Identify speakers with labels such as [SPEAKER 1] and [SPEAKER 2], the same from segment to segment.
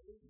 [SPEAKER 1] Thank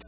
[SPEAKER 1] 何